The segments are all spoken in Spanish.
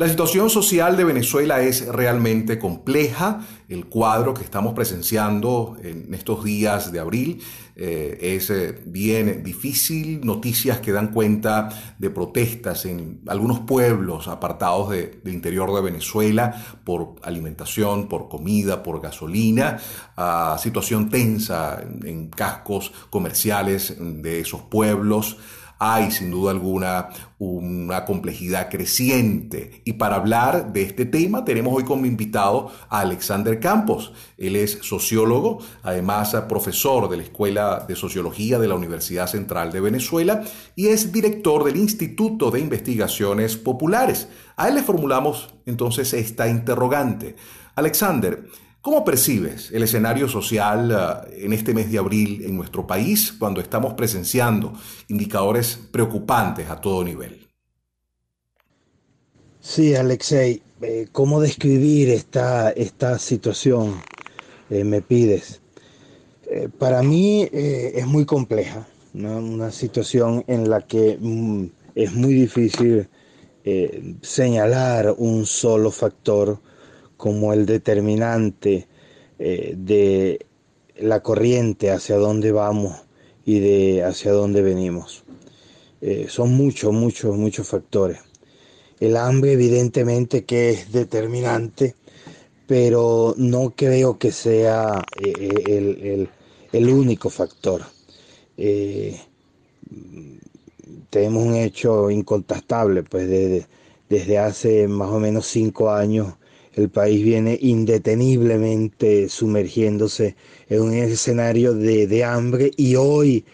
La situación social de Venezuela es realmente compleja. El cuadro que estamos presenciando en estos días de abril eh, es eh, bien difícil. Noticias que dan cuenta de protestas en algunos pueblos apartados del interior de Venezuela por alimentación, por comida, por gasolina. Situación tensa en cascos comerciales de esos pueblos hay sin duda alguna una complejidad creciente. Y para hablar de este tema tenemos hoy como invitado a Alexander Campos. Él es sociólogo, además profesor de la Escuela de Sociología de la Universidad Central de Venezuela y es director del Instituto de Investigaciones Populares. A él le formulamos entonces esta interrogante. Alexander, ¿Cómo percibes el escenario social eh, en este mes de abril en nuestro país cuando estamos presenciando indicadores preocupantes a todo nivel? Sí, Alexei, eh, ¿cómo describir esta, esta situación? Eh, me pides. para mí es muy compleja, una situación en la que mm, es muy difícil señalar un solo factor como el determinante eh, de la corriente hacia dónde vamos y de hacia dónde venimos. Eh, son muchos, muchos, muchos factores. El hambre evidentemente que es determinante, pero no creo que sea eh, el, único factor. tenemos un hecho incontestable, pues desde hace más o menos cinco años el país viene indeteniblemente sumergiéndose en un escenario de, hambre y hoy,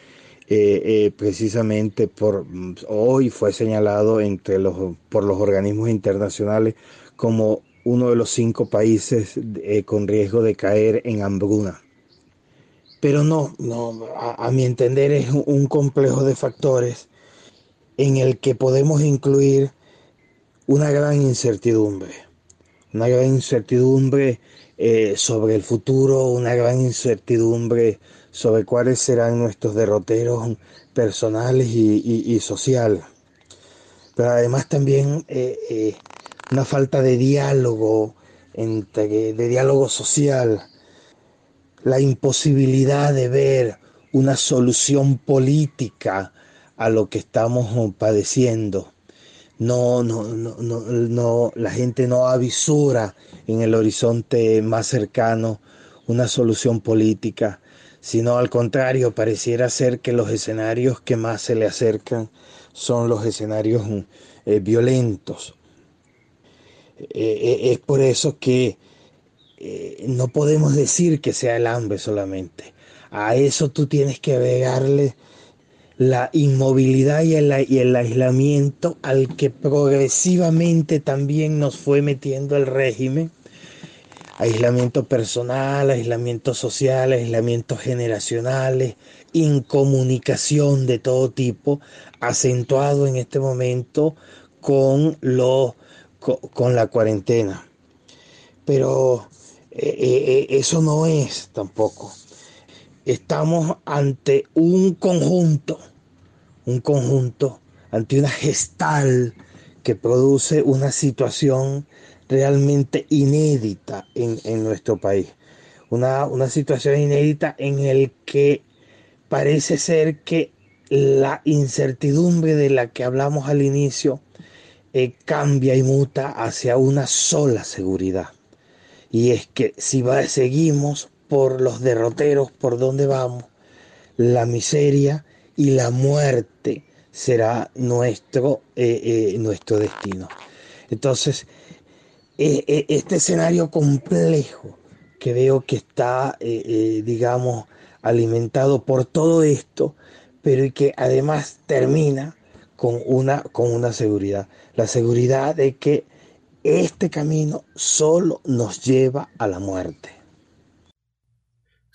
eh, eh, precisamente por hoy fue señalado entre los, por los organismos internacionales como uno de los cinco países eh, con riesgo de caer en hambruna. Pero no, no a mi entender es un complejo de factores en el que podemos incluir una gran incertidumbre una gran incertidumbre eh, sobre el futuro, una gran incertidumbre sobre cuáles serán nuestros derroteros personales y, sociales. Pero además también eh, eh, una falta de diálogo, entre, de diálogo social, la imposibilidad de ver una solución política a lo que estamos padeciendo no, no, no, no, la gente no avisura en el horizonte más cercano una solución política, sino al contrario, pareciera ser que los escenarios que más se le acercan son los escenarios eh, violentos. Eh, eh, es por eso que no podemos decir que sea el hambre solamente. A eso tú tienes que agregarle la inmovilidad y el, aislamiento al que progresivamente también nos fue metiendo el régimen. Aislamiento personal, aislamiento social, aislamientos generacionales, incomunicación de todo tipo, acentuado en este momento con, lo, con, la cuarentena. Pero eh, eh, eh, eso no es tampoco estamos ante un conjunto, un conjunto, ante una gestal que produce una situación realmente inédita en, nuestro país. Una, situación inédita en el que parece ser que la incertidumbre de la que hablamos al inicio eh, cambia y muta hacia una sola seguridad. Y es que si seguimos por los derroteros, por donde vamos, la miseria y la muerte será nuestro, eh, eh, nuestro destino. Entonces, eh, este escenario complejo que veo que está, digamos, alimentado por todo esto, pero y que además termina con una, con una seguridad, la seguridad de que este camino solo nos lleva a la muerte.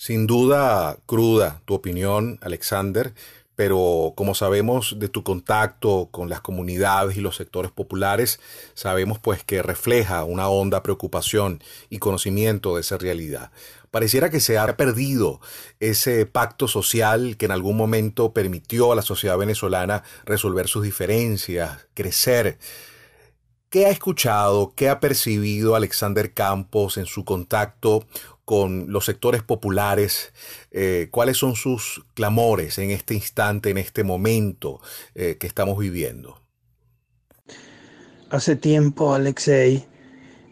Sin duda cruda tu opinión, Alexander, pero como sabemos de tu contacto con las comunidades y los sectores populares, sabemos pues que refleja una honda preocupación y conocimiento de esa realidad. Pareciera que se ha perdido ese pacto social que en algún momento permitió a la sociedad venezolana resolver sus diferencias, crecer. ¿Qué ha escuchado, qué ha percibido Alexander Campos en su contacto con los sectores populares? Eh, ¿Cuáles son sus clamores en este instante, en este momento eh, que estamos viviendo? Hace tiempo, Alexei,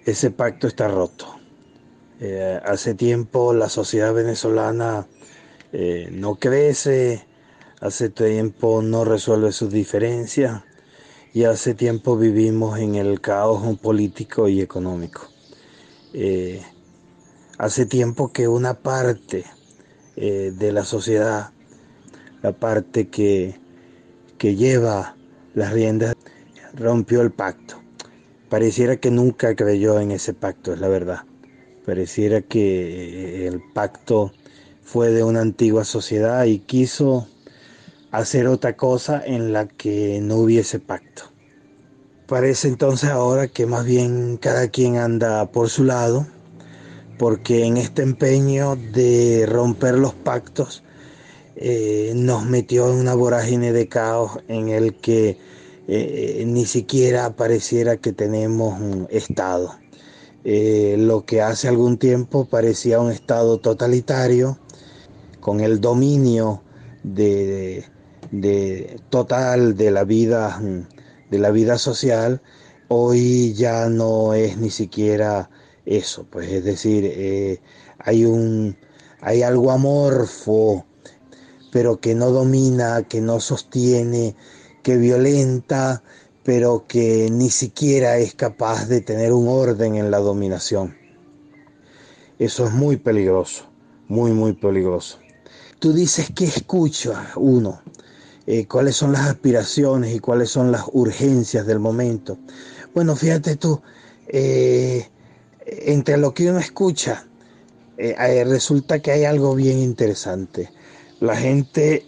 ese pacto está roto. Eh, hace tiempo la sociedad venezolana no crece, hace tiempo no resuelve sus diferencias y hace tiempo vivimos en el caos político y económico. Hace tiempo que una parte eh, de la sociedad, la parte que, que lleva las riendas, rompió el pacto. Pareciera que nunca creyó en ese pacto, es la verdad. Pareciera que el pacto fue de una antigua sociedad y quiso hacer otra cosa en la que no hubiese pacto. Parece entonces ahora que más bien cada quien anda por su lado, porque en este empeño de romper los pactos eh, nos metió en una vorágine de caos en el que eh, ni siquiera pareciera que tenemos un Estado. Eh, lo que hace algún tiempo parecía un Estado totalitario, con el dominio total de la vida social hoy ya no es ni siquiera eso pues es decir eh, hay un hay algo amorfo pero que no domina que no sostiene que violenta pero que ni siquiera es capaz de tener un orden en la dominación eso es muy peligroso muy muy peligroso tú dices que escucha uno eh, cuáles son las aspiraciones y cuáles son las urgencias del momento. Bueno, fíjate tú, eh, entre lo que uno escucha, eh, resulta que hay algo bien interesante. La gente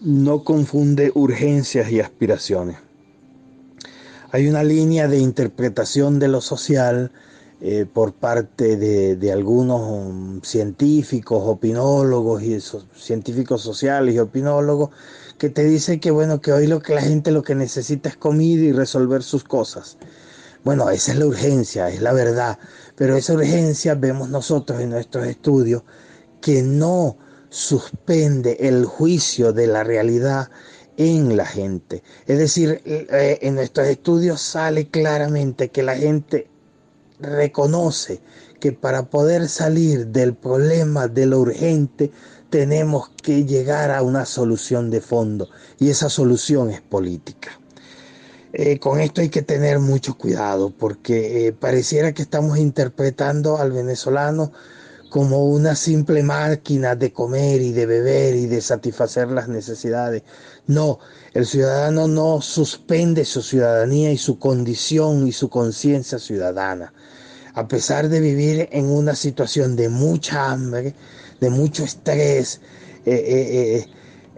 no confunde urgencias y aspiraciones. Hay una línea de interpretación de lo social eh, por parte de, algunos um, científicos, opinólogos y científicos sociales y opinólogos que te dicen que bueno, que hoy lo que la gente lo que necesita es comida y resolver sus cosas. Bueno, esa es la urgencia, es la verdad, pero esa urgencia vemos nosotros en nuestros estudios que no suspende el juicio de la realidad en la gente. Es decir, eh, en nuestros estudios sale claramente que la gente reconoce que para poder salir del problema de lo urgente tenemos que llegar a una solución de fondo y esa solución es política. Eh, con esto hay que tener mucho cuidado porque eh, pareciera que estamos interpretando al venezolano como una simple máquina de comer y de beber y de satisfacer las necesidades. No, el ciudadano no suspende su ciudadanía y su condición y su conciencia ciudadana. A pesar de vivir en una situación de mucha hambre, de mucho estrés, eh,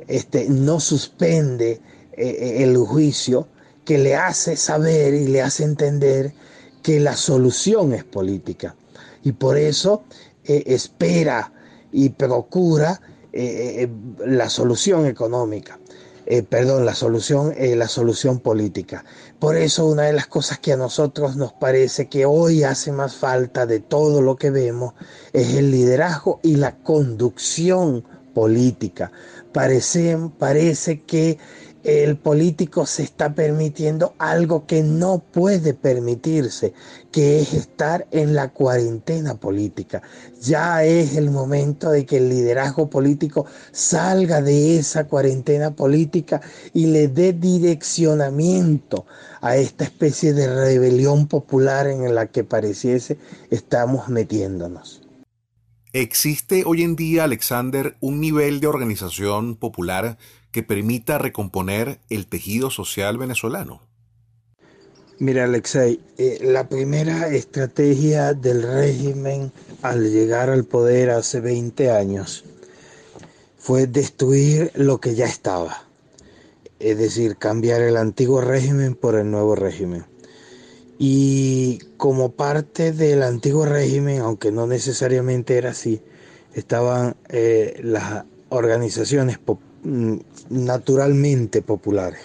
este, no suspende el juicio que le hace saber y le hace entender que la solución es política. Y por eso espera y procura la solución económica. Eh, perdón, la solución, eh, la solución política. Por eso una de las cosas que a nosotros nos parece que hoy hace más falta de todo lo que vemos es el liderazgo y la conducción política. Parece, parece que el político se está permitiendo algo que no puede permitirse, que es estar en la cuarentena política. Ya es el momento de que el liderazgo político salga de esa cuarentena política y le dé direccionamiento a esta especie de rebelión popular en la que pareciese estamos metiéndonos. ¿Existe hoy en día, Alexander, un nivel de organización popular que permita recomponer el tejido social venezolano? Mira, Alexei, eh, la primera estrategia del régimen al llegar al poder hace 20 años fue destruir lo que ya estaba, es decir, cambiar el antiguo régimen por el nuevo régimen. Y como parte del antiguo régimen, aunque no necesariamente era así, estaban eh, las organizaciones mm, naturalmente populares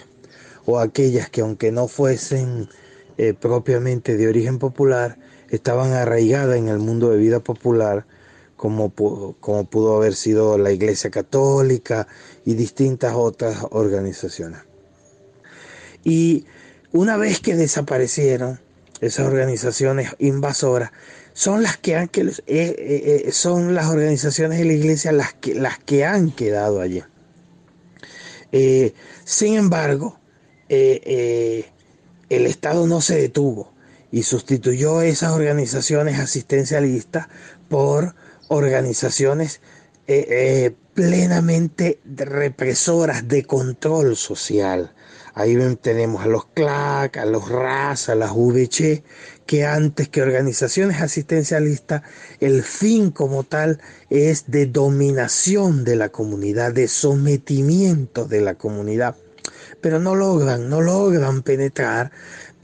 o aquellas que aunque no fuesen eh, propiamente de origen popular, estaban arraigadas en el mundo de vida popular, como, como pudo haber sido la Iglesia Católica y distintas otras organizaciones. Y una vez que desaparecieron esas organizaciones invasoras, son las que han eh, eh, son las organizaciones de la iglesia las que las que han quedado allí. sin embargo, el Estado no se detuvo y sustituyó esas organizaciones asistencialistas por organizaciones eh, eh, plenamente represoras de control social. Ahí tenemos a los CLAC, a los RAS, a las VC, que antes que organizaciones asistencialistas, el fin como tal es de dominación de la comunidad, de sometimiento de la comunidad. Pero no logran, no logran penetrar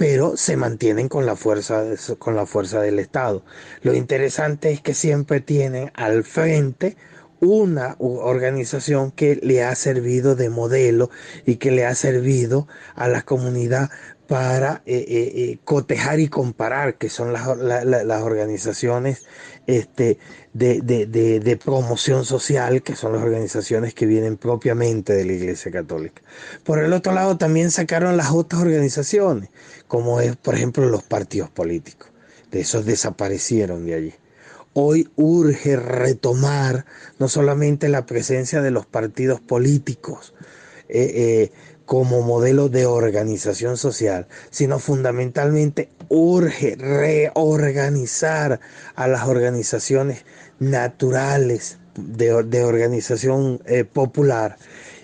pero se mantienen con la fuerza con la fuerza del Estado. Lo interesante es que siempre tienen al frente una organización que le ha servido de modelo y que le ha servido a la comunidad para eh, eh, eh, cotejar y comparar, que son las, las organizaciones este, de, de, promoción social, que son las organizaciones que vienen propiamente de la Iglesia Católica. Por el otro lado, también sacaron las otras organizaciones, como es, por ejemplo, los partidos políticos. De esos desaparecieron de allí. Hoy urge retomar no solamente la presencia de los partidos políticos, eh, eh, como modelo de organización social, sino fundamentalmente urge reorganizar a las organizaciones naturales de, organización eh, popular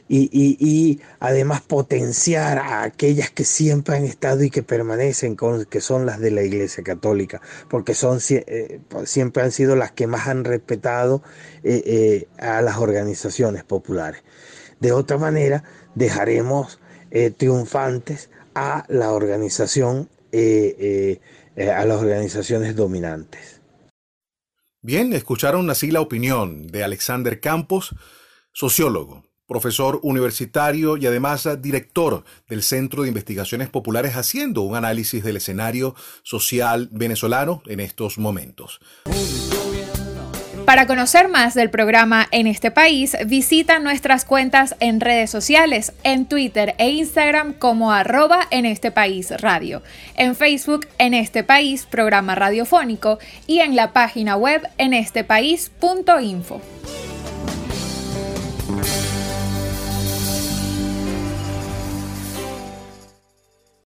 y, además potenciar a aquellas que siempre han estado y que permanecen, con, que son las de la Iglesia Católica, porque son, eh, siempre han sido las que más han respetado eh, a las organizaciones populares. De otra manera, dejaremos eh, triunfantes a la organización, eh, eh, a las organizaciones dominantes. Bien, escucharon así la opinión de Alexander Campos, sociólogo, profesor universitario y además director del Centro de Investigaciones Populares, haciendo un análisis del escenario social venezolano en estos momentos. Para conocer más del programa en este país, visita nuestras cuentas en redes sociales, en Twitter e Instagram como arroba en este país radio, en Facebook en este país programa radiofónico y en la página web en estepaís.info.